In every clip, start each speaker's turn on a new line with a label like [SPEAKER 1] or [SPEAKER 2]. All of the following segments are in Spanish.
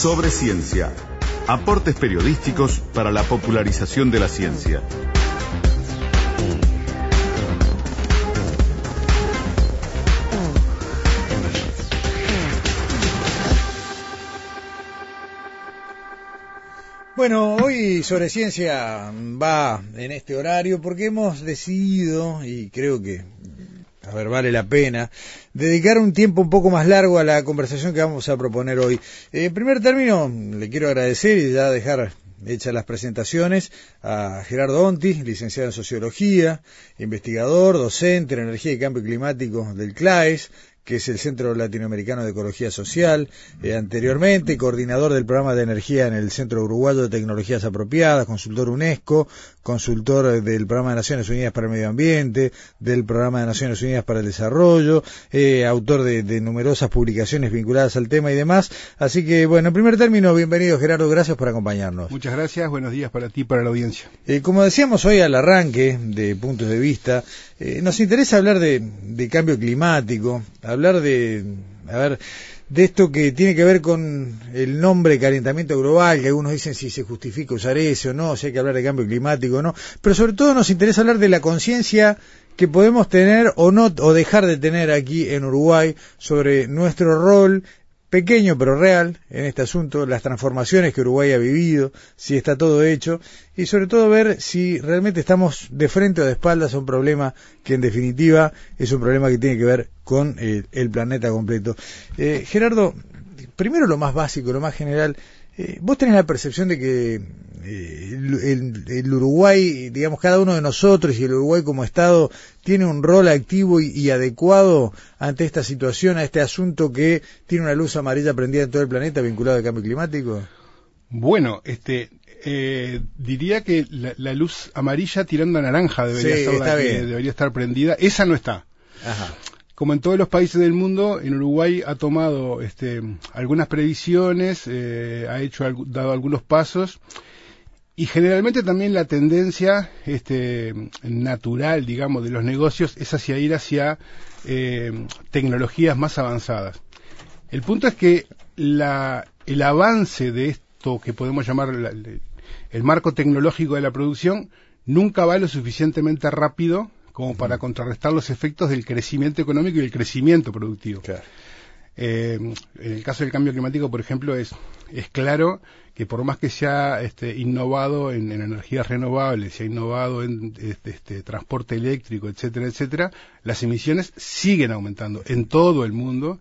[SPEAKER 1] Sobre Ciencia. Aportes periodísticos para la popularización de la ciencia.
[SPEAKER 2] Bueno, hoy sobre ciencia va en este horario porque hemos decidido, y creo que, a ver, vale la pena, dedicar un tiempo un poco más largo a la conversación que vamos a proponer hoy. Eh, en primer término, le quiero agradecer y ya dejar hechas las presentaciones a Gerardo Onti, licenciado en Sociología, investigador, docente en Energía y Cambio Climático del CLAES, que es el Centro Latinoamericano de Ecología Social, eh, anteriormente coordinador del programa de energía en el Centro Uruguayo de Tecnologías Apropiadas, consultor UNESCO, consultor del programa de Naciones Unidas para el Medio Ambiente, del programa de Naciones Unidas para el Desarrollo, eh, autor de, numerosas publicaciones vinculadas al tema y demás. Así que, bueno, en primer término, bienvenido Gerardo, gracias por acompañarnos.
[SPEAKER 3] Muchas gracias, buenos días para ti y para la audiencia.
[SPEAKER 2] Eh, como decíamos hoy al arranque de puntos de vista, nos interesa hablar de, de cambio climático, hablar de, a ver, de esto que tiene que ver con el nombre calentamiento global, que algunos dicen si se justifica usar ese o no, si hay que hablar de cambio climático o no, pero sobre todo nos interesa hablar de la conciencia que podemos tener o no, o dejar de tener aquí en Uruguay sobre nuestro rol pequeño pero real en este asunto, las transformaciones que Uruguay ha vivido, si está todo hecho, y sobre todo ver si realmente estamos de frente o de espaldas a un problema que en definitiva es un problema que tiene que ver con el planeta completo. Eh, Gerardo, primero lo más básico, lo más general, eh, vos tenés la percepción de que eh, el, Uruguay, digamos, cada uno de nosotros y el Uruguay como Estado tiene un rol activo y, adecuado ante esta situación, a este asunto que tiene una luz amarilla prendida en todo el planeta vinculado al cambio climático?
[SPEAKER 3] Bueno, este, eh, diría que la, luz amarilla tirando a naranja debería, debería estar prendida. Esa no está. Ajá como en todos los países del mundo, en Uruguay ha tomado este, algunas previsiones, eh, ha hecho dado algunos pasos y generalmente también la tendencia este, natural, digamos, de los negocios es hacia ir hacia eh, tecnologías más avanzadas. El punto es que la, el avance de esto que podemos llamar el marco tecnológico de la producción nunca va lo suficientemente rápido como para contrarrestar los efectos del crecimiento económico y el crecimiento productivo. Eh, en el caso del cambio climático, por ejemplo, es, es claro que por más que se ha este, innovado en, energías renovables, se ha innovado en este, este, transporte eléctrico, etcétera, etcétera, las emisiones siguen aumentando en todo el mundo,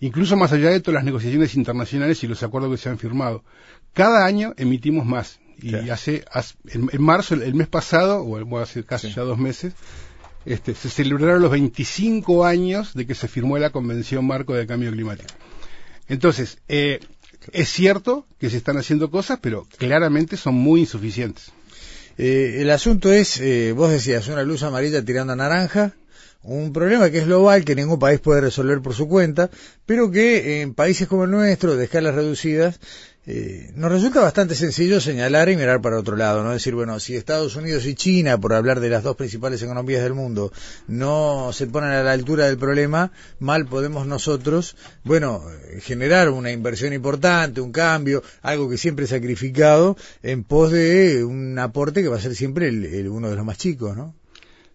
[SPEAKER 3] incluso más allá de todas las negociaciones internacionales y los acuerdos que se han firmado. Cada año emitimos más. Y hace, en, marzo, el, mes pasado, o hace casi ya dos meses, este, se celebraron los 25 años de que se firmó la Convención Marco de Cambio Climático. Entonces, eh, es cierto que se están haciendo cosas, pero claramente son muy insuficientes.
[SPEAKER 2] Eh, el asunto es, eh, vos decías, una luz amarilla tirando a naranja, un problema que es global, que ningún país puede resolver por su cuenta, pero que en países como el nuestro, de escalas reducidas, eh, nos resulta bastante sencillo señalar y mirar para otro lado, ¿no? Decir, bueno, si Estados Unidos y China, por hablar de las dos principales economías del mundo, no se ponen a la altura del problema, mal podemos nosotros, bueno, generar una inversión importante, un cambio, algo que siempre es sacrificado, en pos de un aporte que va a ser siempre el, uno de los más chicos, ¿no?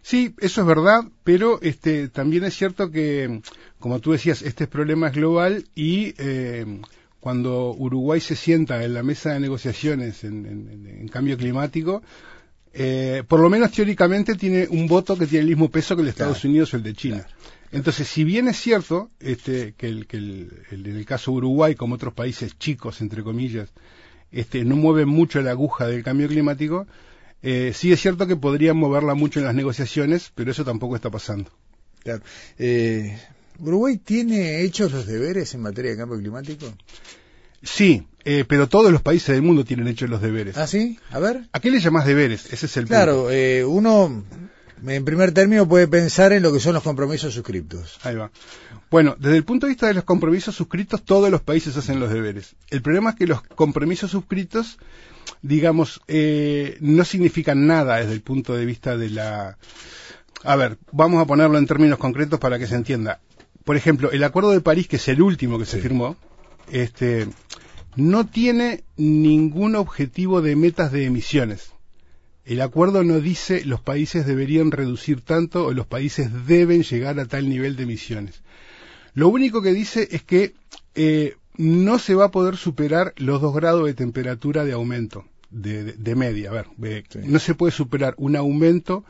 [SPEAKER 3] Sí, eso es verdad, pero este, también es cierto que, como tú decías, este problema es global y eh, cuando Uruguay se sienta en la mesa de negociaciones en, cambio climático, eh, por lo menos teóricamente tiene un voto que tiene el mismo peso que el de Estados Unidos o el de China. Entonces, si bien es cierto este, que, el, que el, en el caso de Uruguay, como otros países chicos, entre comillas, este, no mueven mucho la aguja del cambio climático, eh, sí es cierto que podrían moverla mucho en las negociaciones, pero eso tampoco está pasando.
[SPEAKER 2] Claro. Eh, ¿Uruguay tiene hechos los deberes en materia de cambio climático?
[SPEAKER 3] Sí, eh, pero todos los países del mundo tienen hechos los deberes.
[SPEAKER 2] ¿Ah, sí? A ver.
[SPEAKER 3] ¿A qué le llamas deberes? Ese es el
[SPEAKER 2] claro, punto. Eh, uno en primer término puede pensar en lo que son los compromisos suscriptos.
[SPEAKER 3] Ahí va. Bueno, desde el punto de vista de los compromisos suscritos, todos los países hacen los deberes. El problema es que los compromisos suscritos, digamos, eh, no significan nada desde el punto de vista de la... A ver, vamos a ponerlo en términos concretos para que se entienda por ejemplo, el Acuerdo de París, que es el último que se firmó, este, no tiene ningún objetivo de metas de emisiones. El acuerdo no dice los países deberían reducir tanto o los países deben llegar a tal nivel de emisiones. Lo único que dice es que eh, no se va a poder superar los dos grados de temperatura de aumento de, media. A ver, no se puede superar un aumento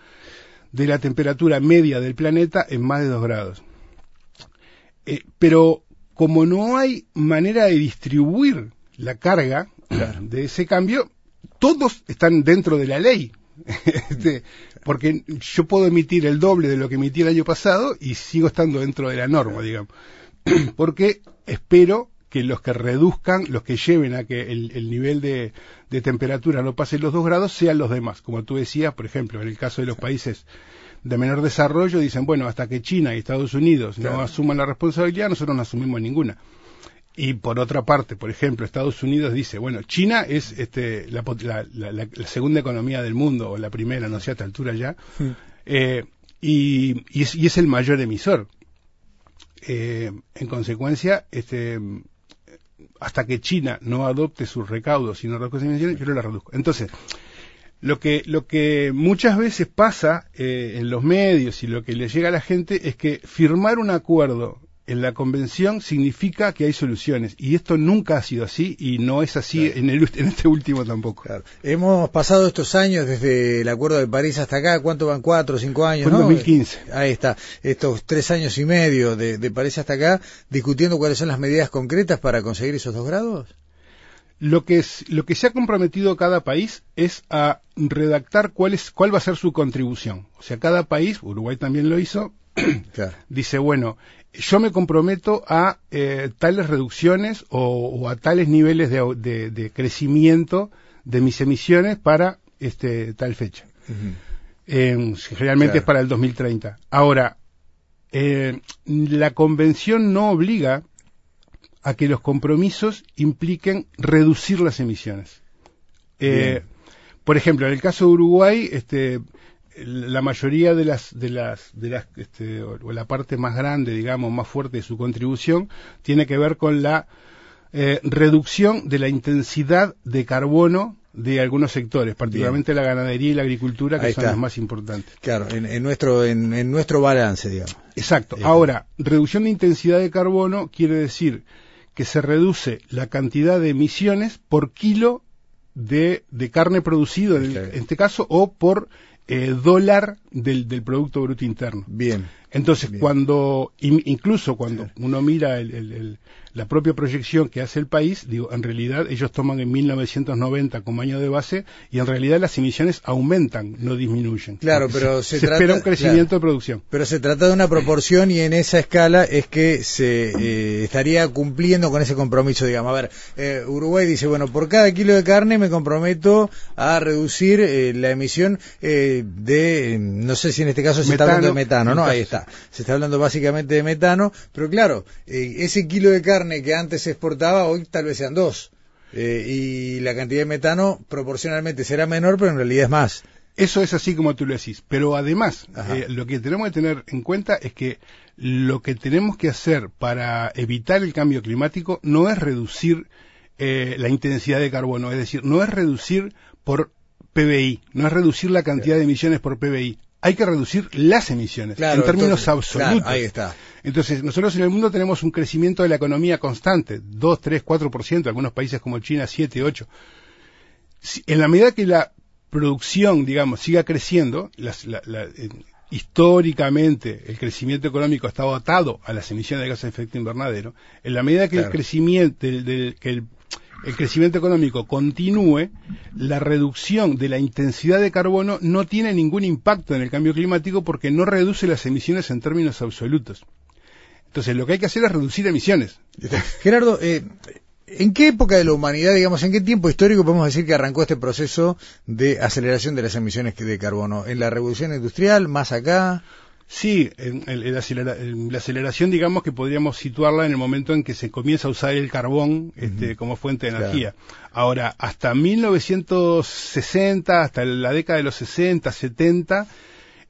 [SPEAKER 3] de la temperatura media del planeta en más de dos grados. Eh, pero como no hay manera de distribuir la carga de ese cambio, todos están dentro de la ley. Este, porque yo puedo emitir el doble de lo que emití el año pasado y sigo estando dentro de la norma, digamos. porque espero que los que reduzcan, los que lleven a que el, nivel de, temperatura no pase los dos grados, sean los demás. Como tú decías, por ejemplo, en el caso de los países de menor desarrollo, dicen, bueno, hasta que China y Estados Unidos no asuman la responsabilidad, nosotros no asumimos ninguna. Y por otra parte, por ejemplo, Estados Unidos dice, bueno, China es este, la, segunda economía del mundo, o la primera, no sé a esta altura ya, eh, y, es, el mayor emisor. Eh, en consecuencia, este, hasta que China no adopte sus recaudos y no reduzca sus emisiones, yo no la reduzco. Entonces, lo que, lo que muchas veces pasa eh, en los medios y lo que le llega a la gente es que firmar un acuerdo en la convención significa que hay soluciones y esto nunca ha sido así y no es así en, el, en este último tampoco.
[SPEAKER 2] Hemos pasado estos años desde el Acuerdo de París hasta acá, ¿cuánto van? ¿Cuatro o cinco años?
[SPEAKER 3] Fue 2015.
[SPEAKER 2] Ahí está, estos tres años y medio de, de París hasta acá, discutiendo cuáles son las medidas concretas para conseguir esos dos grados.
[SPEAKER 3] Lo que, es, lo que se ha comprometido cada país es a redactar cuál, es, cuál va a ser su contribución. O sea, cada país, Uruguay también lo hizo, dice, bueno, yo me comprometo a eh, tales reducciones o, a tales niveles de, crecimiento de mis emisiones para este, tal fecha. generalmente es para el 2030. Ahora, eh, la convención no obliga a que los compromisos impliquen reducir las emisiones. Eh, por ejemplo, en el caso de Uruguay, este, la mayoría de las de las de las este, o la parte más grande digamos más fuerte de su contribución tiene que ver con la eh, reducción de la intensidad de carbono de algunos sectores, particularmente la ganadería y la agricultura, que son los más importantes.
[SPEAKER 2] Claro, en, nuestro en, nuestro balance, digamos.
[SPEAKER 3] Exacto. Ahora, reducción de intensidad de carbono quiere decir que se reduce la cantidad de emisiones por kilo de, de carne producido, en, este caso, o por eh, dólar del, del, Producto Bruto Interno.
[SPEAKER 2] Bien.
[SPEAKER 3] Entonces, cuando, incluso cuando uno mira el, la propia proyección que hace el país, digo, en realidad ellos toman en 1990 como año de base y en realidad las emisiones aumentan, no disminuyen.
[SPEAKER 2] Claro, pero se,
[SPEAKER 3] espera un crecimiento de producción.
[SPEAKER 2] Pero se trata de una proporción y en esa escala es que se eh, estaría cumpliendo con ese compromiso, digamos. A ver, eh, Uruguay dice, bueno, por cada kilo de carne me comprometo a reducir eh, la emisión de, no sé si en este caso se está hablando de metano, ¿no? Ahí está. Se está hablando básicamente de metano, pero claro, ese kilo de carne que antes se exportaba, hoy tal vez sean dos. Eh, y la cantidad de metano proporcionalmente será menor, pero en realidad es más.
[SPEAKER 3] Eso es así como tú lo decís. Pero además, eh, lo que tenemos que tener en cuenta es que lo que tenemos que hacer para evitar el cambio climático no es reducir eh, la intensidad de carbono, es decir, no es reducir por PBI, no es reducir la cantidad de emisiones por PBI hay que reducir las emisiones en términos absolutos.
[SPEAKER 2] ahí está.
[SPEAKER 3] Entonces, nosotros en el mundo tenemos un crecimiento de la economía constante, 2, 3, 4%, algunos países como China 7, 8. En la medida que la producción, digamos, siga creciendo, históricamente el crecimiento económico está atado a las emisiones de gases de efecto invernadero, en la medida que el crecimiento, del, que el el crecimiento económico continúe, la reducción de la intensidad de carbono no tiene ningún impacto en el cambio climático porque no reduce las emisiones en términos absolutos. Entonces, lo que hay que hacer es reducir emisiones.
[SPEAKER 2] Gerardo, eh, ¿en qué época de la humanidad, digamos, en qué tiempo histórico podemos decir que arrancó este proceso de aceleración de las emisiones de carbono? ¿En la revolución industrial? ¿Más acá?
[SPEAKER 3] Sí, en, la, aceleración, digamos que podríamos situarla en el momento en que se comienza a usar el carbón este, como fuente de energía. Ahora, hasta 1960, hasta la década de los 60, 70,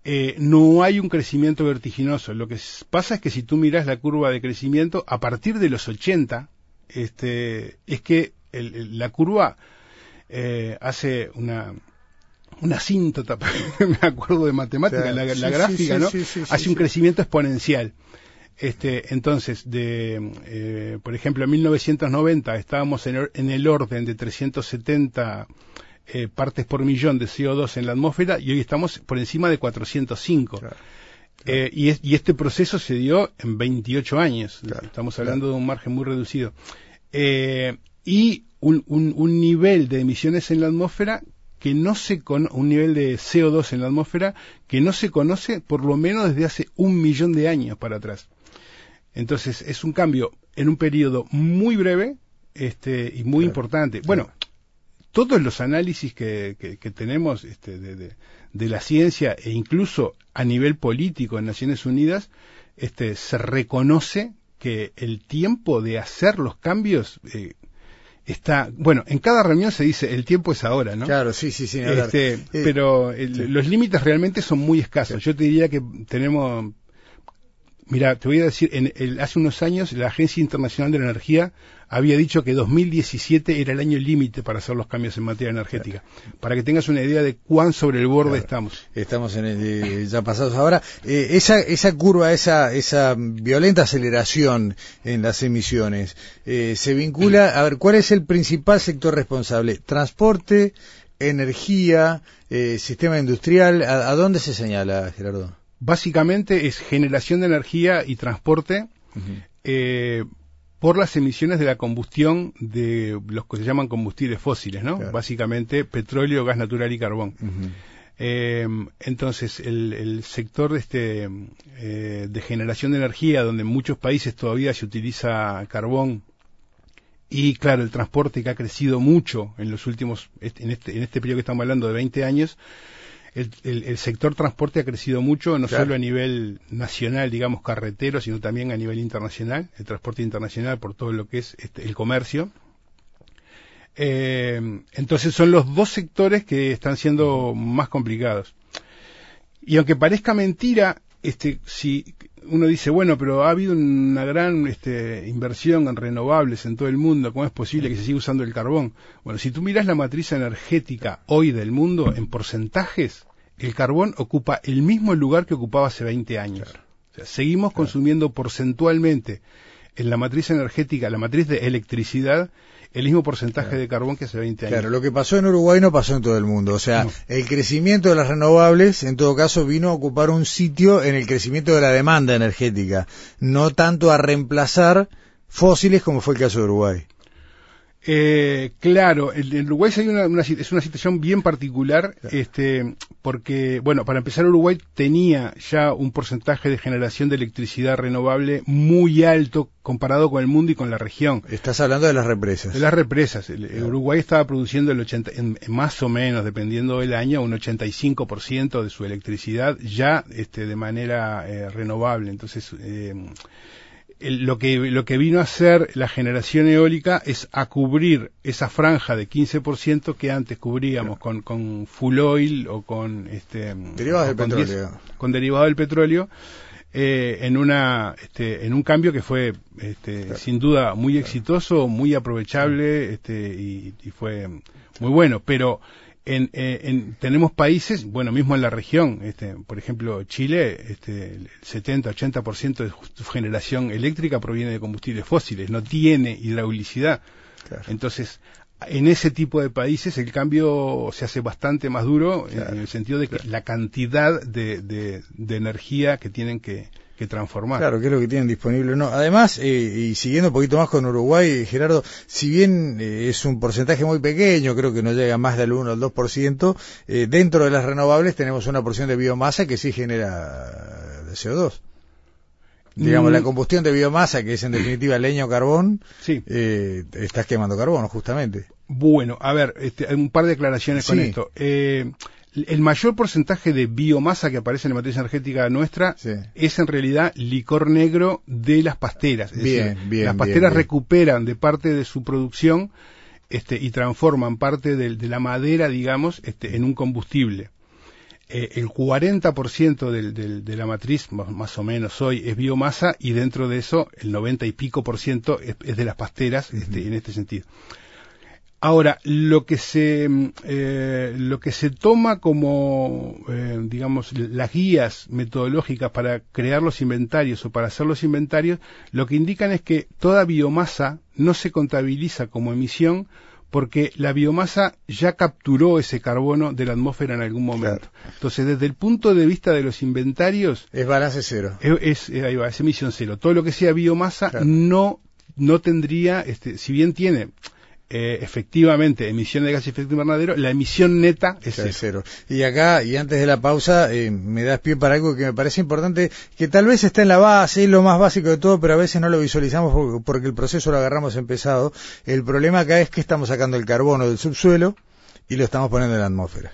[SPEAKER 3] eh, no hay un crecimiento vertiginoso. Lo que pasa es que si tú miras la curva de crecimiento, a partir de los 80, este, es que la curva eh, hace una una asíntota, me acuerdo de matemática, la, gráfica, ¿no? hace un crecimiento exponencial. Este, entonces, de, eh, por ejemplo, en 1990 estábamos en, el orden de 370 eh, partes por millón de CO2 en la atmósfera y hoy estamos por encima de 405. Eh, y, y, este proceso se dio en 28 años. estamos hablando de un margen muy reducido. y un, un, un nivel de emisiones en la atmósfera que no se con un nivel de CO2 en la atmósfera que no se conoce por lo menos desde hace un millón de años para atrás. Entonces es un cambio en un periodo muy breve este, y muy importante. Bueno, todos los análisis que, que, tenemos este, de, de, la ciencia e incluso a nivel político en Naciones Unidas, este, se reconoce que el tiempo de hacer los cambios eh, está, bueno, en cada reunión se dice el tiempo es ahora, ¿no?
[SPEAKER 2] Claro, sí, sí, sí.
[SPEAKER 3] Este, eh, pero los límites realmente son muy escasos. Yo te diría que tenemos Mira, te voy a decir, en el, hace unos años la Agencia Internacional de la Energía había dicho que 2017 era el año límite para hacer los cambios en materia energética. Para que tengas una idea de cuán sobre el borde estamos.
[SPEAKER 2] Estamos en el, ya pasados ahora. Eh, esa, esa curva, esa, esa violenta aceleración en las emisiones, eh, se vincula, a ver, ¿cuál es el principal sector responsable? Transporte, energía, eh, sistema industrial, ¿a dónde se señala, Gerardo?
[SPEAKER 3] básicamente es generación de energía y transporte eh, por las emisiones de la combustión de los que se llaman combustibles fósiles, ¿no? Básicamente petróleo, gas natural y carbón. Eh, entonces, el, sector de, este, eh, de generación de energía, donde en muchos países todavía se utiliza carbón, y claro, el transporte que ha crecido mucho en los últimos, en este, en este periodo que estamos hablando de 20 años, el, sector transporte ha crecido mucho, no solo a nivel nacional, digamos, carretero, sino también a nivel internacional, el transporte internacional por todo lo que es este, el comercio. Eh, entonces son los dos sectores que están siendo más complicados. Y aunque parezca mentira, este, si uno dice, bueno, pero ha habido una gran este, inversión en renovables en todo el mundo, ¿cómo es posible que se siga usando el carbón? Bueno, si tú miras la matriz energética hoy del mundo en porcentajes, el carbón ocupa el mismo lugar que ocupaba hace 20 años. O sea, seguimos consumiendo porcentualmente en la matriz energética, la matriz de electricidad, el mismo porcentaje de carbón que hace 20 años.
[SPEAKER 2] Claro, lo que pasó en Uruguay no pasó en todo el mundo. O sea, el crecimiento de las renovables, en todo caso, vino a ocupar un sitio en el crecimiento de la demanda energética, no tanto a reemplazar fósiles como fue el caso de Uruguay.
[SPEAKER 3] Eh, claro, en Uruguay hay una, es una situación bien particular, este, porque, bueno, para empezar, Uruguay tenía ya un porcentaje de generación de electricidad renovable muy alto comparado con el mundo y con la región.
[SPEAKER 2] Estás hablando de las represas.
[SPEAKER 3] De las represas. Uruguay estaba produciendo el 80, más o menos, dependiendo del año, un 85% de su electricidad ya este, de manera eh, renovable. Entonces, eh, lo, que, lo que vino a hacer la generación eólica es a cubrir esa franja de 15% que antes cubríamos con, con full oil o con este
[SPEAKER 2] derivados del petróleo.
[SPEAKER 3] con derivado del petróleo eh, en una este, en un cambio que fue este, sin duda muy exitoso muy aprovechable este, y, y fue muy bueno. Pero en, eh, en, tenemos países, bueno, mismo en la región, este, por ejemplo, Chile, este, el 70-80% de su generación eléctrica proviene de combustibles fósiles, no tiene hidraulicidad. Entonces, en ese tipo de países el cambio se hace bastante más duro en, el sentido de que la cantidad de, de energía que tienen que, que transformar.
[SPEAKER 2] Claro, que es lo que tienen disponible. No, además, eh, y siguiendo un poquito más con Uruguay, Gerardo, si bien eh, es un porcentaje muy pequeño, creo que no llega más del 1 o el 2%, eh, dentro de las renovables tenemos una porción de biomasa que sí genera CO2. Digamos, la mm. combustión de biomasa, que es en definitiva leño carbón, sí. eh, estás quemando carbono, justamente.
[SPEAKER 3] Bueno, a ver, este, un par de declaraciones con esto. Eh, el mayor porcentaje de biomasa que aparece en la matriz energética nuestra es en realidad licor negro de las pasteras. bien, bien, las pasteras recuperan de parte de su producción este, y transforman parte de, la madera, digamos, este, en un combustible. Eh, el 40% del, de la matriz, más, o menos hoy, es biomasa y dentro de eso el 90 y pico por ciento es, de las pasteras este, en este sentido. Ahora, lo que se, eh, lo que se toma como, eh, digamos, las guías metodológicas para crear los inventarios o para hacer los inventarios, lo que indican es que toda biomasa no se contabiliza como emisión porque la biomasa ya capturó ese carbono de la atmósfera en algún momento. Entonces, desde el punto de vista de los inventarios...
[SPEAKER 2] Es balance cero.
[SPEAKER 3] Es, ahí va, es emisión cero. Todo lo que sea biomasa no, no tendría, este, si bien tiene eh, efectivamente emisiones de gas de efecto invernadero, la emisión neta es cero.
[SPEAKER 2] Y acá, y antes de la pausa, eh, me das pie para algo que me parece importante, que tal vez está en la base, es lo más básico de todo, pero a veces no lo visualizamos porque, el proceso lo agarramos empezado. El problema acá es que estamos sacando el carbono del subsuelo y lo estamos poniendo en la atmósfera.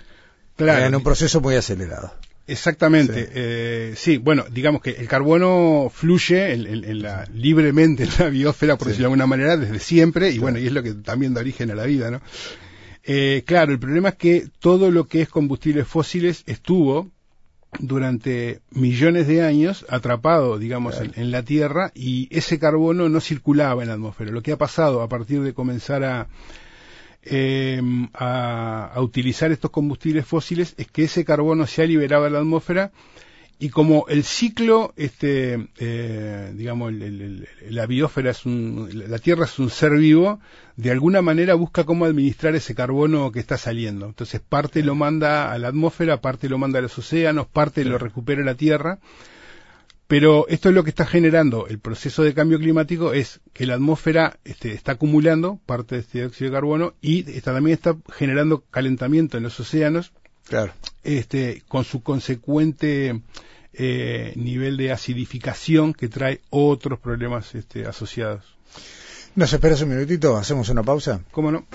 [SPEAKER 2] Claro. En un proceso muy acelerado.
[SPEAKER 3] Exactamente, sí. Eh, sí. bueno, digamos que el carbono fluye en, la, libremente en la biosfera, por decirlo de alguna manera, desde siempre, y bueno, y es lo que también da origen a la vida, ¿no? Eh, claro, el problema es que todo lo que es combustibles fósiles estuvo durante millones de años atrapado, digamos, en, la Tierra y ese carbono no circulaba en la atmósfera. Lo que ha pasado a partir de comenzar a eh, a, utilizar estos combustibles fósiles es que ese carbono se ha liberado a la atmósfera y como el ciclo, este, eh, digamos, la biosfera es un, la Tierra es un ser vivo, de alguna manera busca cómo administrar ese carbono que está saliendo. Entonces parte lo manda a la atmósfera, parte lo manda a los océanos, parte lo recupera la Tierra. Pero esto es lo que está generando el proceso de cambio climático, es que la atmósfera este, está acumulando parte de este dióxido de carbono y está, también está generando calentamiento en los océanos,
[SPEAKER 2] claro.
[SPEAKER 3] este, con su consecuente eh, nivel de acidificación que trae otros problemas este, asociados.
[SPEAKER 2] ¿Nos esperas un minutito? ¿Hacemos una pausa?
[SPEAKER 3] ¿Cómo no?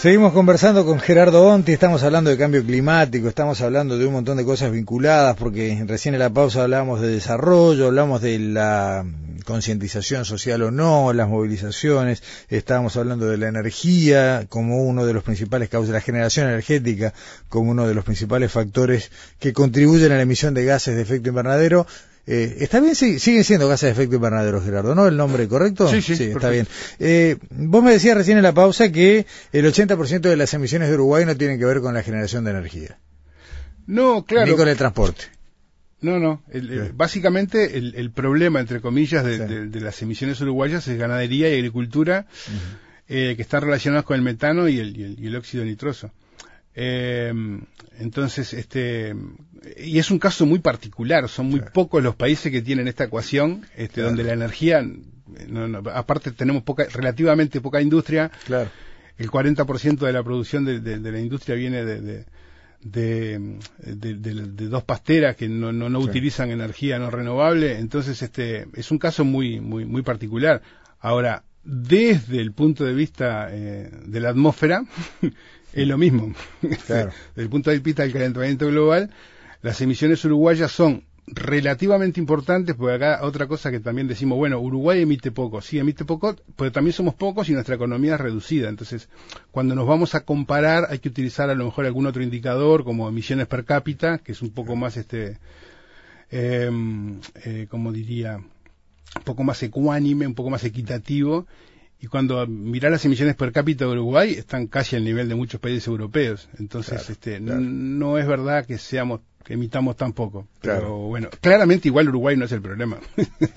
[SPEAKER 2] Seguimos conversando con Gerardo Onti, estamos hablando de cambio climático, estamos hablando de un montón de cosas vinculadas, porque recién en la pausa hablábamos de desarrollo, hablamos de la concientización social o no, las movilizaciones, estábamos hablando de la energía como uno de los principales causas, la generación energética como uno de los principales factores que contribuyen a la emisión de gases de efecto invernadero. Eh, está bien, sí, siguen siendo gases de efecto invernadero, Gerardo, ¿no? ¿El nombre correcto?
[SPEAKER 3] Sí, sí,
[SPEAKER 2] está bien. Eh, vos me decías recién en la pausa que el 80% de las emisiones de Uruguay no tienen que ver con la generación de energía.
[SPEAKER 3] No, claro.
[SPEAKER 2] Ni con el transporte.
[SPEAKER 3] No, no. básicamente el, problema, entre comillas, de, las emisiones uruguayas es ganadería y agricultura, eh, que están relacionadas con el metano y el óxido nitroso. Eh, entonces, este, y es un caso muy particular, son muy pocos los países que tienen esta ecuación, este, donde la energía, aparte tenemos poca, relativamente poca industria,
[SPEAKER 2] claro.
[SPEAKER 3] el 40% de la producción de, la industria viene de, de, dos pasteras que no, no, utilizan energía no renovable, entonces este, es un caso muy, muy, muy particular. Ahora, desde el punto de vista eh, de la atmósfera, es lo mismo. Desde el punto de vista del calentamiento global, las emisiones uruguayas son relativamente importantes, porque acá otra cosa que también decimos, bueno, Uruguay emite poco, sí emite poco, pero también somos pocos y nuestra economía es reducida. Entonces, cuando nos vamos a comparar, hay que utilizar a lo mejor algún otro indicador, como emisiones per cápita, que es un poco más, este, em, eh, como diría, un poco más ecuánime, un poco más equitativo, y cuando mirar las emisiones per cápita de Uruguay están casi al nivel de muchos países europeos. Entonces, este, no es verdad que seamos que emitamos tan poco. Pero bueno, claramente igual Uruguay no es el problema.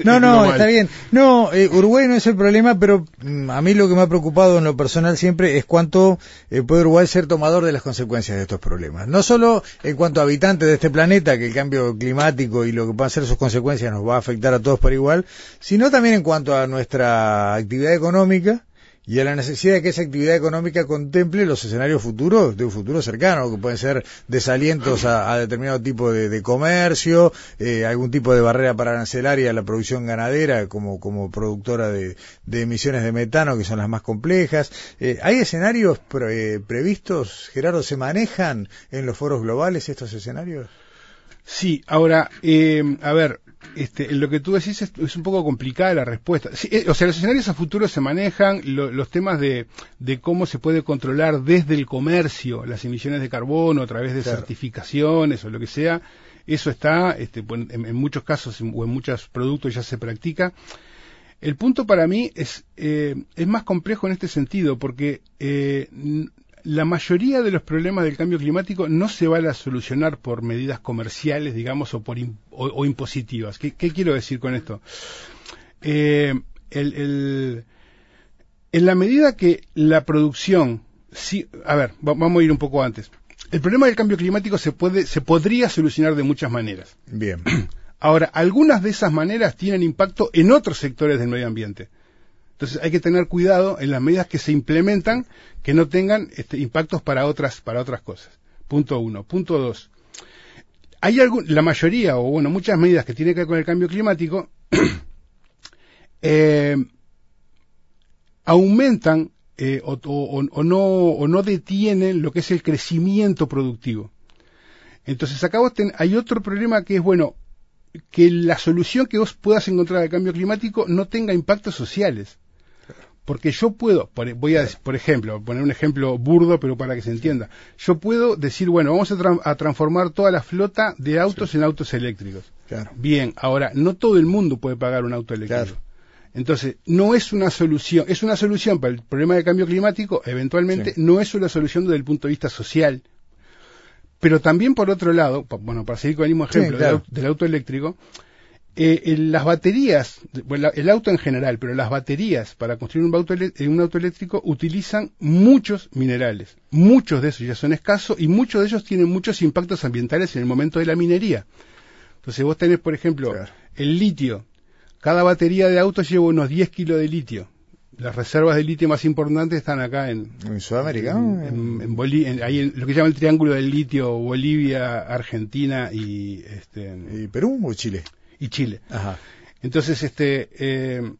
[SPEAKER 2] No, no, está bien. No, eh, Uruguay no es el problema, pero mm, a mí lo que me ha preocupado en lo personal siempre es cuánto eh, puede Uruguay ser tomador de las consecuencias de estos problemas. No solo en cuanto a habitantes de este planeta, que el cambio climático y lo que van a ser sus consecuencias nos va a afectar a todos por igual, sino también en cuanto a nuestra actividad económica y a la necesidad de que esa actividad económica contemple los escenarios futuros de un futuro cercano, que pueden ser desalientos a, determinado tipo de, comercio, eh, algún tipo de barrera para arancelaria a la producción ganadera como, como productora de, emisiones de metano, que son las más complejas. Eh, ¿Hay escenarios eh, previstos, Gerardo? ¿Se manejan en los foros globales estos escenarios?
[SPEAKER 3] Sí, ahora, a ver, este, lo que tú decís es, un poco complicada la respuesta. Eh, o sea, los escenarios a futuro se manejan, los temas de, cómo se puede controlar desde el comercio las emisiones de carbono a través de certificaciones o lo que sea, eso está, este, en, muchos casos o en muchos productos ya se practica. El punto para mí es, eh, es más complejo en este sentido, porque eh, la mayoría de los problemas del cambio climático no se van a solucionar por medidas comerciales, digamos, o, por o, impositivas. ¿Qué, quiero decir con esto? Eh, en la medida que la producción, sí, a ver, vamos a ir un poco antes. El problema del cambio climático se puede, se podría solucionar de muchas maneras.
[SPEAKER 2] Bien.
[SPEAKER 3] Ahora, algunas de esas maneras tienen impacto en otros sectores del medio ambiente. Entonces hay que tener cuidado en las medidas que se implementan que no tengan este, impactos para otras, para otras cosas. Punto uno. Punto dos. Hay algún, la mayoría, o bueno, muchas medidas que tienen que ver con el cambio climático, eh, aumentan eh, o, no, o no detienen lo que es el crecimiento productivo. Entonces acá hay otro problema que es, bueno, que la solución que vos puedas encontrar al cambio climático no tenga impactos sociales. Porque yo puedo, voy a, por ejemplo, poner un ejemplo burdo, pero para que se entienda. Yo puedo decir, bueno, vamos a, transformar toda la flota de autos en autos eléctricos. Bien, ahora, no todo el mundo puede pagar un auto eléctrico. Entonces, no es una solución, es una solución para el problema del cambio climático, eventualmente, no es una solución desde el punto de vista social. Pero también, por otro lado, bueno, para seguir con el mismo ejemplo del auto eléctrico, eh, las baterías, bueno, el auto en general, pero las baterías para construir un auto, un auto eléctrico utilizan muchos minerales. Muchos de esos ya son escasos y muchos de ellos tienen muchos impactos ambientales en el momento de la minería. Entonces vos tenés, por ejemplo, el litio. Cada batería de auto lleva unos 10 kilos de litio. Las reservas de litio más importantes están acá en,
[SPEAKER 2] Sudamérica,
[SPEAKER 3] en, en, ahí lo que llama el triángulo del litio, Bolivia, Argentina y, este,
[SPEAKER 2] ¿Y Perú o Chile
[SPEAKER 3] y Chile. Entonces, este, eh,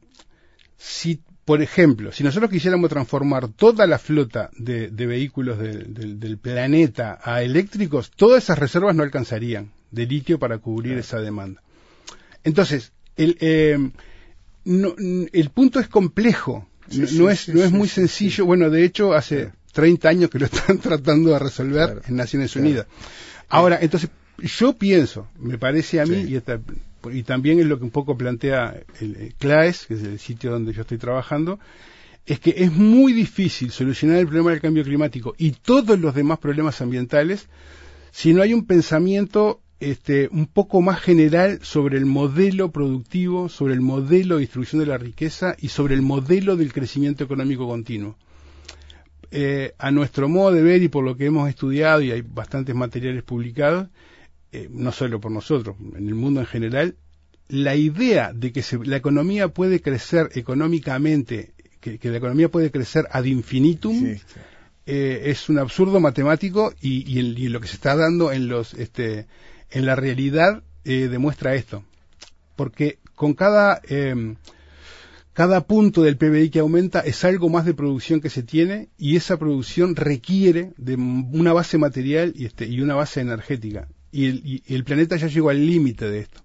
[SPEAKER 3] si, por ejemplo, si nosotros quisiéramos transformar toda la flota de, vehículos del planeta a eléctricos, todas esas reservas no alcanzarían de litio para cubrir esa demanda. Entonces, el, eh, el punto es complejo, no, es, no es muy sencillo. Bueno, de hecho, hace 30 años que lo están tratando de resolver en Naciones Unidas. Ahora, entonces, yo pienso, me parece a mí, y esta, y también es lo que un poco plantea el, CLAES, que es el sitio donde yo estoy trabajando, es que es muy difícil solucionar el problema del cambio climático y todos los demás problemas ambientales si no hay un pensamiento este, un poco más general sobre el modelo productivo, sobre el modelo de distribución de la riqueza y sobre el modelo del crecimiento económico continuo. Eh, a nuestro modo de ver y por lo que hemos estudiado, y hay bastantes materiales publicados, eh, no solo por nosotros, en el mundo en general, la idea de que la economía puede crecer económicamente, que, la economía puede crecer ad infinitum, eh, es un absurdo matemático y, lo que se está dando en los, este, en la realidad eh, demuestra esto, porque con cada em, cada punto del PBI que aumenta es algo más de producción que se tiene y esa producción requiere de una base material y, este, y una base energética y el, planeta ya llegó al límite de esto.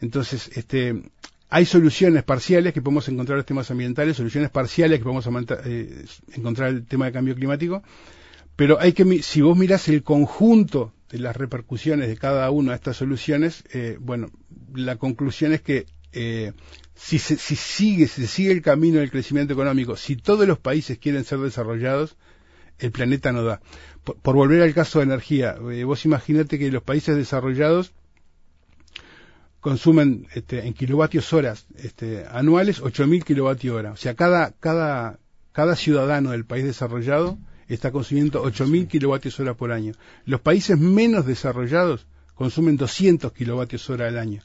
[SPEAKER 3] Entonces, este, hay soluciones parciales que podemos encontrar los temas ambientales, soluciones parciales que podemos eh, encontrar el tema de cambio climático, pero hay que, si vos mirás el conjunto de las repercusiones de cada una de estas soluciones, eh, bueno, la conclusión es que eh, si, se, si sigue, si se sigue el camino del crecimiento económico, si todos los países quieren ser desarrollados, el planeta no da. Por, volver al caso de energía, eh, vos imaginate que los países desarrollados consumen este, en kilovatios horas este, anuales 8.000 kilovatios hora. O sea, cada, cada, cada ciudadano del país desarrollado está consumiendo 8.000 kilovatios hora por año. Los países menos desarrollados consumen 200 kilovatios hora al año.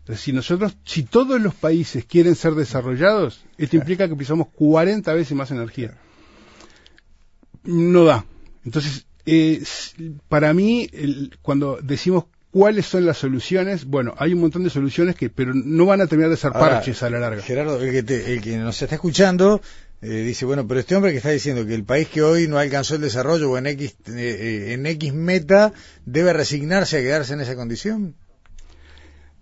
[SPEAKER 3] Entonces, si nosotros, si todos los países quieren ser desarrollados, esto implica que pisamos 40 veces más energía no da. Entonces, eh, para mí, cuando decimos cuáles son las soluciones, bueno, hay un montón de soluciones que, pero no van a terminar de ser parches a la larga.
[SPEAKER 2] Gerardo, el que, el que nos está escuchando eh, dice, bueno, pero este hombre que está diciendo que el país que hoy no alcanzó el desarrollo o en X, eh, en X meta debe resignarse a quedarse en esa condición.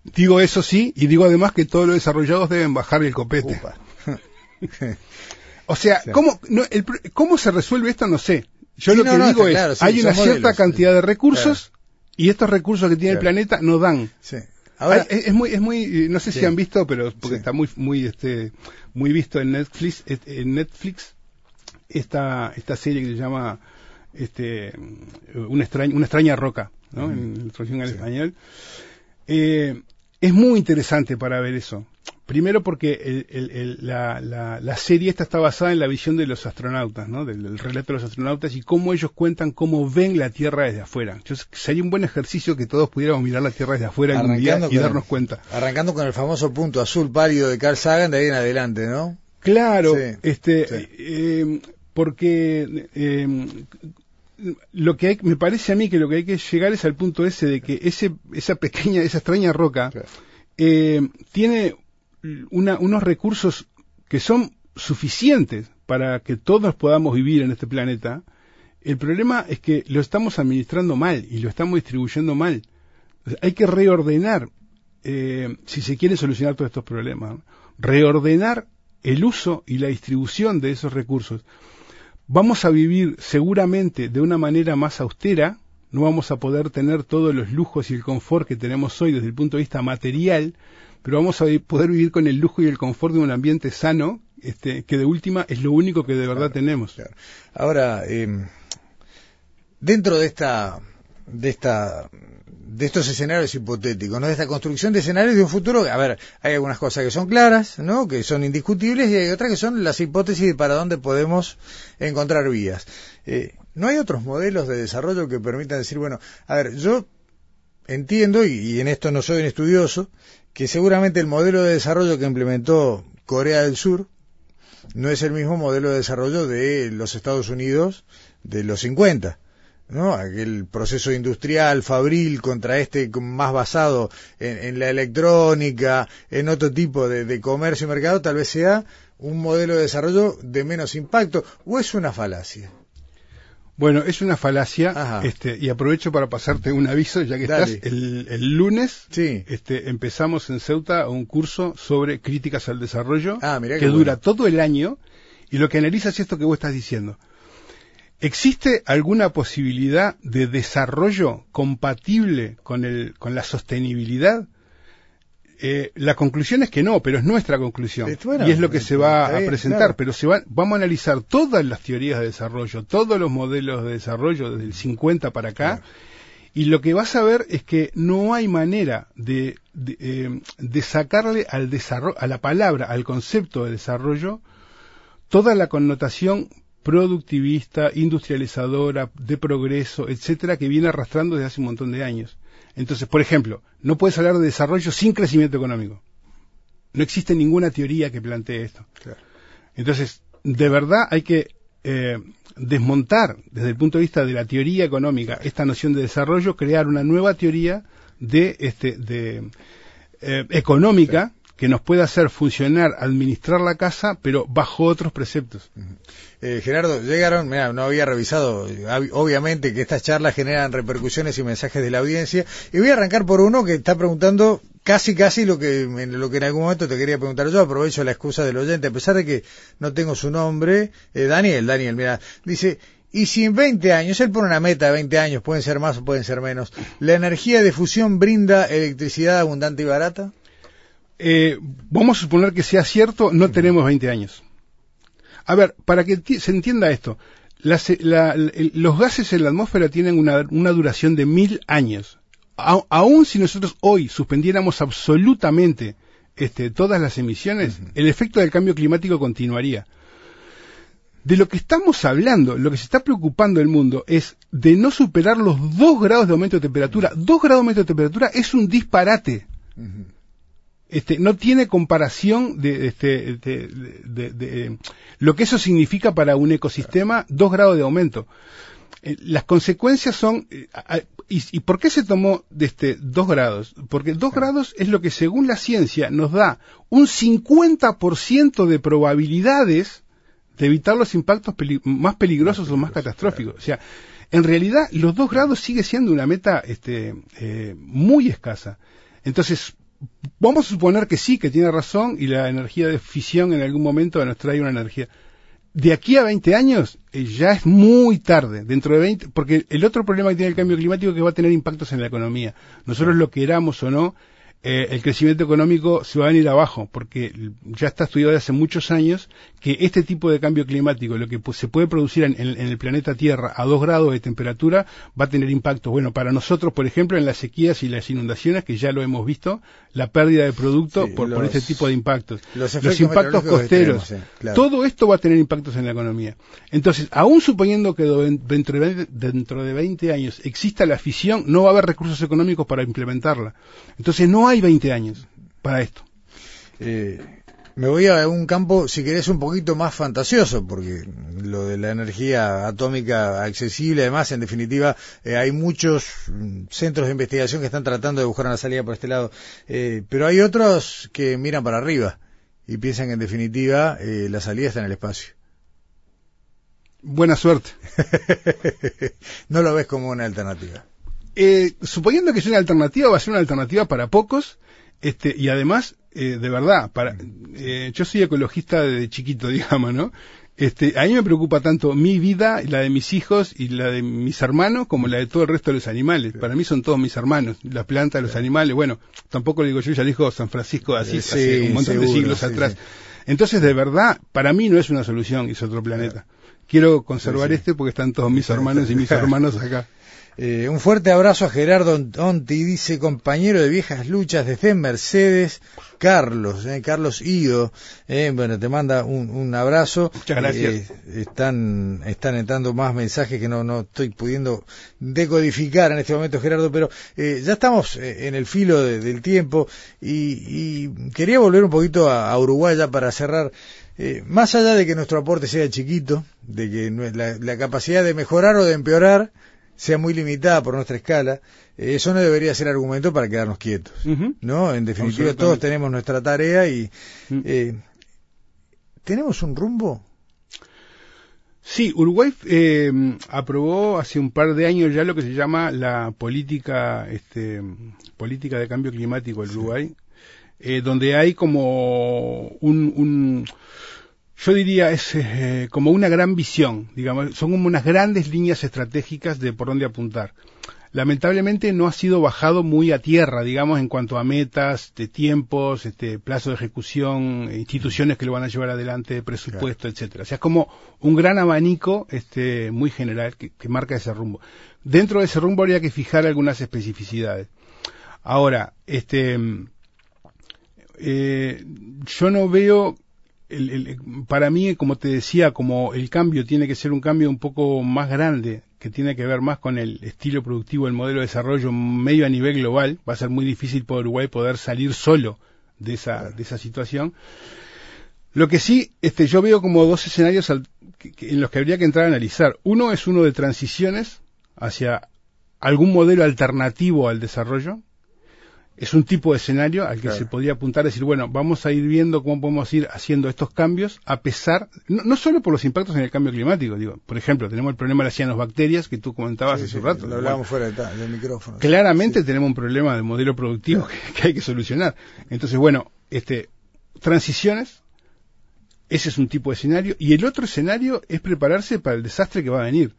[SPEAKER 3] Digo eso sí, y digo además que todos los desarrollados deben bajar el copete. O sea, ¿cómo, ¿cómo se resuelve esto? No sé. Yo lo que digo es, hay una cierta cantidad de recursos y estos recursos que tiene el planeta no dan. Ahora, es, muy, es muy, no sé si han visto, pero porque está muy, muy, este, muy visto en Netflix, en Netflix, esta, esta serie que se llama, este, una extraña, una extraña roca, ¿no? En traducción al español. Eh, es muy interesante para ver eso. Primero porque la, serie esta está basada en la visión de los astronautas, ¿no? Del, relato de los astronautas y cómo ellos cuentan cómo ven la Tierra desde afuera. Entonces sería un buen ejercicio que todos pudiéramos mirar la Tierra desde afuera un día y darnos cuenta.
[SPEAKER 2] Arrancando con el famoso punto azul pálido de Carl Sagan de ahí en adelante, ¿no?
[SPEAKER 3] Claro, este, eh, porque eh, lo que hay, me parece a mí que lo que hay que llegar es al punto ese de que ese, esa pequeña, esa extraña roca eh, tiene unos recursos que son suficientes para que todos podamos vivir en este planeta. El problema es que lo estamos administrando mal y lo estamos distribuyendo mal. Hay que reordenar, eh, si se quiere solucionar todos estos problemas, reordenar el uso y la distribución de esos recursos vamos a vivir seguramente de una manera más austera, no vamos a poder tener todos los lujos y el confort que tenemos hoy desde el punto de vista material, pero vamos a poder vivir con el lujo y el confort de un ambiente sano, este, que de última es lo único que de verdad tenemos.
[SPEAKER 2] Ahora, em, dentro de esta, de esta de estos escenarios hipotéticos, ¿no? De esta construcción de escenarios de un futuro, a ver, hay algunas cosas que son claras, ¿no? Que son indiscutibles y hay otras que son las hipótesis de para dónde podemos encontrar vías. Eh, ¿No hay otros modelos de desarrollo que permitan decir, bueno, a ver, yo entiendo, y, y en esto no soy un estudioso, que seguramente el modelo de desarrollo que implementó Corea del Sur no es el mismo modelo de desarrollo de los Estados Unidos de los 50 ¿no? aquel proceso industrial, fabril, contra este más basado en, la electrónica, en otro tipo de, comercio y mercado, tal vez sea un modelo de desarrollo de menos impacto, o es una falacia.
[SPEAKER 3] Bueno, es una falacia, este, y aprovecho para pasarte un aviso, ya que estás, el, lunes este, empezamos en Ceuta un curso sobre críticas al desarrollo, ah, que dura todo el año, y lo que analiza es esto que vos estás diciendo. ¿Existe alguna posibilidad de desarrollo compatible con, el, con la sostenibilidad? Eh, la conclusión es que no, pero es nuestra conclusión. y es lo que se va a presentar. Pero se va, vamos a analizar todas las teorías de desarrollo, todos los modelos de desarrollo desde el 50 para acá. Y lo que vas a ver es que no hay manera de, de, eh, de sacarle al desarrollo, a la palabra, al concepto de desarrollo, toda la connotación productivista, industrializadora, de progreso, etcétera, que viene arrastrando desde hace un montón de años. Entonces, por ejemplo, no puedes hablar de desarrollo sin crecimiento económico. No existe ninguna teoría que plantee esto. Entonces, de verdad hay que eh, desmontar desde el punto de vista de la teoría económica esta noción de desarrollo, crear una nueva teoría de, este, de eh, económica que nos pueda hacer funcionar, administrar la casa, pero bajo otros preceptos.
[SPEAKER 2] Eh, Gerardo, llegaron, mira, no había revisado, obviamente que estas charlas generan repercusiones y mensajes de la audiencia, y voy a arrancar por uno que está preguntando casi casi lo que, lo que en algún momento te quería preguntar yo, aprovecho la excusa del oyente, a pesar de que no tengo su nombre, eh, Daniel, Daniel, mira, dice, y si en 20 años, él pone una meta de 20 años, pueden ser más o pueden ser menos, ¿la energía de fusión brinda electricidad abundante y barata?
[SPEAKER 3] Eh, vamos a suponer que sea cierto, no tenemos 20 años. A ver, para que se entienda esto, los gases en la atmósfera tienen una, duración de mil años. aún si nosotros hoy suspendiéramos absolutamente este, todas las emisiones, el efecto del cambio climático continuaría. De lo que estamos hablando, lo que se está preocupando el mundo es de no superar los dos grados de aumento de temperatura. Dos grados de aumento de temperatura es un disparate este, no tiene comparación de, este, de, lo que eso significa para un ecosistema, dos grados de aumento. Eh, las consecuencias son, eh, y, por qué se tomó de este dos grados? Porque dos grados es lo que según la ciencia nos da un 50% de probabilidades de evitar los impactos más peligrosos o más catastróficos. O sea, en realidad los dos grados sigue siendo una meta este, eh, muy escasa. Entonces, vamos a suponer que sí, que tiene razón y la energía de fisión en algún momento nos trae una energía. De aquí a 20 años eh, ya es muy tarde, dentro de 20, porque el otro problema que tiene el cambio climático es que va a tener impactos en la economía. Nosotros lo queramos o no, eh, el crecimiento económico se va a venir abajo, porque ya está estudiado hace muchos años que este tipo de cambio climático, lo que se puede producir en, el planeta Tierra a dos grados de temperatura, va a tener impactos. Bueno, para nosotros, por ejemplo, en las sequías y las inundaciones, que ya lo hemos visto, la pérdida de producto por, este tipo de impactos. Los, impactos costeros. Todo esto va a tener impactos en la economía. Entonces, aún suponiendo que dentro de, dentro de 20 años exista la fisión, no va a haber recursos económicos para implementarla. Entonces, no hay 20 años para esto.
[SPEAKER 2] Eh, me voy a un campo, si querés, un poquito más fantasioso, porque lo de la energía atómica accesible, además, en definitiva, eh, hay muchos mm, centros de investigación que están tratando de buscar una salida por este lado, eh, pero hay otros que miran para arriba y piensan que, en definitiva, la salida está en el espacio.
[SPEAKER 3] Buena suerte.
[SPEAKER 2] no lo ves como una alternativa
[SPEAKER 3] eh, suponiendo que es una alternativa, va a ser una alternativa para pocos, este, y además, eh, de verdad, para, eh, yo soy ecologista desde chiquito, digamos, ¿no? Este, a mí me preocupa tanto mi vida, la de mis hijos y la de mis hermanos, como la de todo el resto de los animales. Para mí son todos mis hermanos, las plantas, los animales. Bueno, tampoco lo digo yo, ya dijo San Francisco así hace un montón de siglos atrás. Entonces, de verdad, para mí no es una solución, es otro planeta. Quiero conservar este porque están todos mis hermanos y mis hermanos acá.
[SPEAKER 2] Eh, un fuerte abrazo a Gerardo Onti, dice compañero de viejas luchas desde Mercedes, Carlos, eh, Carlos Ido, eh, bueno, te manda un, abrazo.
[SPEAKER 3] Muchas gracias.
[SPEAKER 2] están, están entrando más mensajes que no, no estoy pudiendo decodificar en este momento, Gerardo, pero ya estamos en el filo del tiempo y, quería volver un poquito a, Uruguay ya para cerrar. más allá de que nuestro aporte sea chiquito, de que la capacidad de mejorar o de empeorar sea muy limitada por nuestra escala, eh, eso no debería ser argumento para quedarnos quietos, ¿no? En definitiva, todos tenemos nuestra tarea y eh, tenemos un rumbo.
[SPEAKER 3] Sí, Uruguay eh, aprobó hace un par de años ya lo que se llama la política, este, política de cambio climático del Uruguay, donde hay como un yo diría es eh, como una gran visión, digamos, son como unas grandes líneas estratégicas de por dónde apuntar. Lamentablemente no ha sido bajado muy a tierra, digamos, en cuanto a metas, de tiempos, este, plazo de ejecución, instituciones que lo van a llevar adelante, presupuesto, etcétera. O sea, es como un gran abanico, este, muy general que, marca ese rumbo. Dentro de ese rumbo habría que fijar algunas especificidades. Ahora, este, eh, yo no veo para mí, como te decía, como el cambio tiene que ser un cambio un poco más grande, que tiene que ver más con el estilo productivo, el modelo de desarrollo medio a nivel global, va a ser muy difícil para Uruguay poder salir solo de esa, de esa situación. Lo que sí, este, yo veo como dos escenarios en los que habría que entrar a analizar. Uno es uno de transiciones hacia algún modelo alternativo al desarrollo, es un tipo de escenario al que se podría apuntar, decir, bueno, vamos a ir viendo cómo podemos ir haciendo estos cambios, a pesar, no, solo por los impactos en el cambio climático, digo, por ejemplo, tenemos el problema de las cianobacterias que tú comentabas hace un rato.
[SPEAKER 2] Lo hablábamos fuera del micrófono.
[SPEAKER 3] Claramente tenemos un problema de modelo productivo que, hay que solucionar. Entonces, bueno, este, transiciones, ese es un tipo de escenario, y el otro escenario es prepararse para el desastre que va a venir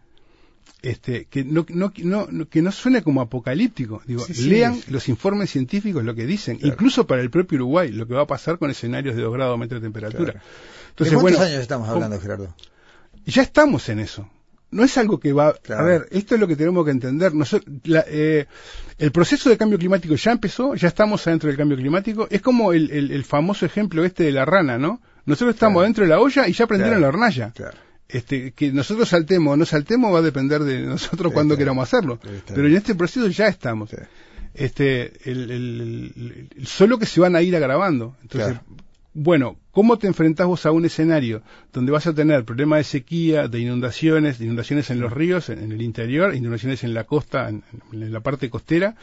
[SPEAKER 3] este, que no, no, no, que no suene como apocalíptico. Digo, lean los informes científicos lo que dicen, incluso para el propio Uruguay, lo que va a pasar con escenarios de 2 grados metro de temperatura.
[SPEAKER 2] Entonces, ¿De cuántos años estamos hablando, Gerardo?
[SPEAKER 3] Ya estamos en eso. No es algo que va... A ver, esto es lo que tenemos que entender. Eh, el proceso de cambio climático ya empezó, ya estamos adentro del cambio climático. Es como el, el, famoso ejemplo este de la rana, ¿no? Nosotros estamos dentro de la olla y ya prendieron la hornalla. Claro este, que nosotros saltemos o no saltemos va a depender de nosotros cuando queramos hacerlo. Pero en este proceso ya estamos. Este, el, solo que se van a ir agravando. Entonces, bueno, ¿cómo te enfrentás vos a un escenario donde vas a tener problemas de sequía, de inundaciones, de inundaciones en los ríos, en, el interior, inundaciones en la costa, en la parte costera?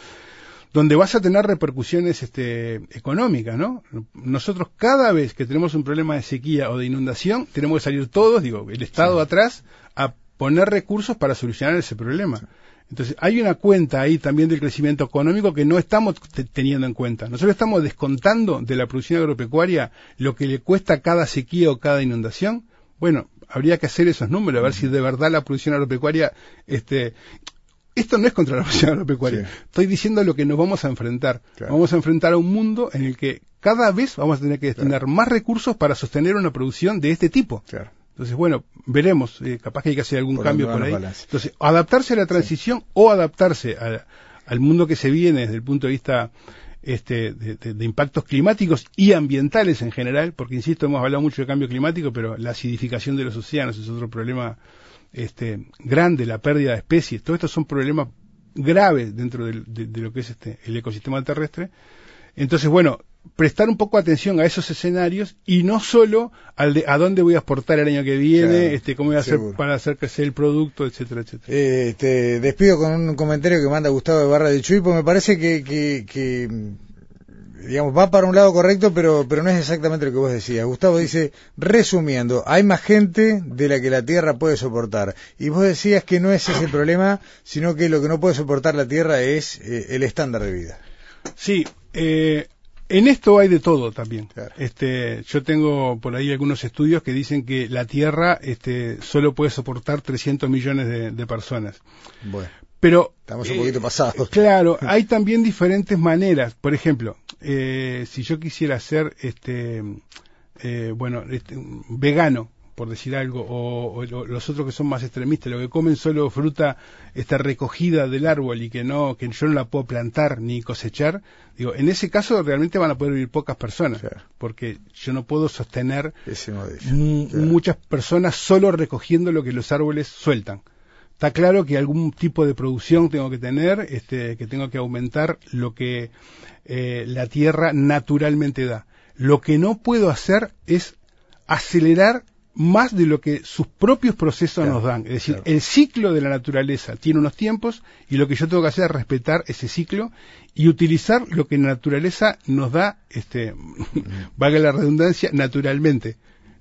[SPEAKER 3] Donde vas a tener repercusiones este, económicas, ¿no? Nosotros cada vez que tenemos un problema de sequía o de inundación, tenemos que salir todos, digo, el Estado atrás, a poner recursos para solucionar ese problema. Entonces, hay una cuenta ahí también del crecimiento económico que no estamos teniendo en cuenta. Nosotros estamos descontando de la producción agropecuaria lo que le cuesta cada sequía o cada inundación. Bueno, habría que hacer esos números, a ver si de verdad la producción agropecuaria este, esto no es contra la producción agropecuaria. Estoy diciendo lo que nos vamos a enfrentar. Vamos a enfrentar a un mundo en el que cada vez vamos a tener que destinar más recursos para sostener una producción de este tipo. Entonces, bueno, veremos. Eh, capaz que hay que hacer algún cambio por ahí. Entonces, adaptarse a la transición o adaptarse al mundo que se viene desde el punto de vista este, de, impactos climáticos y ambientales en general, porque insisto, hemos hablado mucho de cambio climático, pero la acidificación de los océanos es otro problema este, grande, la pérdida de especies, todos estos son problemas graves dentro de, lo que es este, el ecosistema terrestre. Entonces, bueno, prestar un poco atención a esos escenarios y no solo al de a dónde voy a exportar el año que viene, este, cómo voy a hacer para hacer crecer el producto, etcétera, etcétera.
[SPEAKER 2] Eh, te despido con un comentario que manda Gustavo de Barra de Chuy, porque me parece que, que, digamos, va para un lado correcto, pero, pero no es exactamente lo que vos decías. Gustavo dice, resumiendo, hay más gente de la que la Tierra puede soportar. Y vos decías que no es ese el problema, sino que lo que no puede soportar la Tierra es eh, el estándar de vida.
[SPEAKER 3] Sí, eh, en esto hay de todo también. Este, yo tengo por ahí algunos estudios que dicen que la Tierra este, solo puede soportar 300 millones de, personas.
[SPEAKER 2] Bueno.
[SPEAKER 3] Pero
[SPEAKER 2] estamos un poquito pasados.
[SPEAKER 3] Claro, hay también diferentes maneras. Por ejemplo, eh, si yo quisiera ser, este, eh, bueno, este, vegano, por decir algo, o, los otros que son más extremistas, lo que comen solo fruta está recogida del árbol y que no, que yo no la puedo plantar ni cosechar, digo, en ese caso realmente van a poder vivir pocas personas, porque yo no puedo sostener muchas personas solo recogiendo lo que los árboles sueltan. Está claro que algún tipo de producción tengo que tener, este, que tengo que aumentar lo que eh, la tierra naturalmente da. Lo que no puedo hacer es acelerar más de lo que sus propios procesos nos dan. Es decir, el ciclo de la naturaleza tiene unos tiempos y lo que yo tengo que hacer es respetar ese ciclo y utilizar lo que la naturaleza nos da, este, valga la redundancia, naturalmente.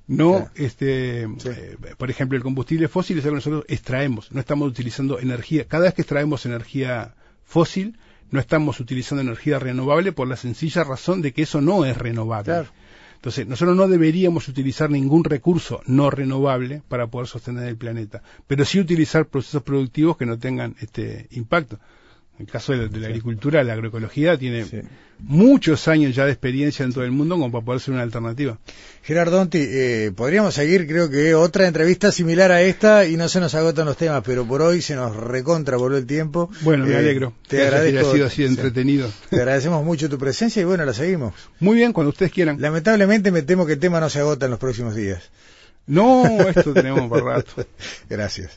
[SPEAKER 3] No, este, eh, por ejemplo, el combustible fósil es algo que nosotros extraemos, no estamos utilizando energía. Cada vez que extraemos energía fósil, no estamos utilizando energía renovable por la sencilla razón de que eso no es renovable. Entonces, nosotros no deberíamos utilizar ningún recurso no renovable para poder sostener el planeta, pero sí utilizar procesos productivos que no tengan este impacto. En el caso de, la agricultura, la agroecología tiene muchos años ya de experiencia en todo el mundo como para poder ser una alternativa.
[SPEAKER 2] Gerardonti, eh, podríamos seguir, creo que otra entrevista similar a esta y no se nos agotan los temas, pero por hoy se nos recontra volvió el tiempo.
[SPEAKER 3] Bueno, me
[SPEAKER 2] eh,
[SPEAKER 3] alegro.
[SPEAKER 2] Te agradezco.
[SPEAKER 3] sido así entretenido.
[SPEAKER 2] Te agradecemos mucho tu presencia y bueno, la seguimos.
[SPEAKER 3] Muy bien, cuando ustedes quieran.
[SPEAKER 2] Lamentablemente me temo que el tema no se agota en los próximos días.
[SPEAKER 3] No, esto tenemos por rato.
[SPEAKER 2] Gracias.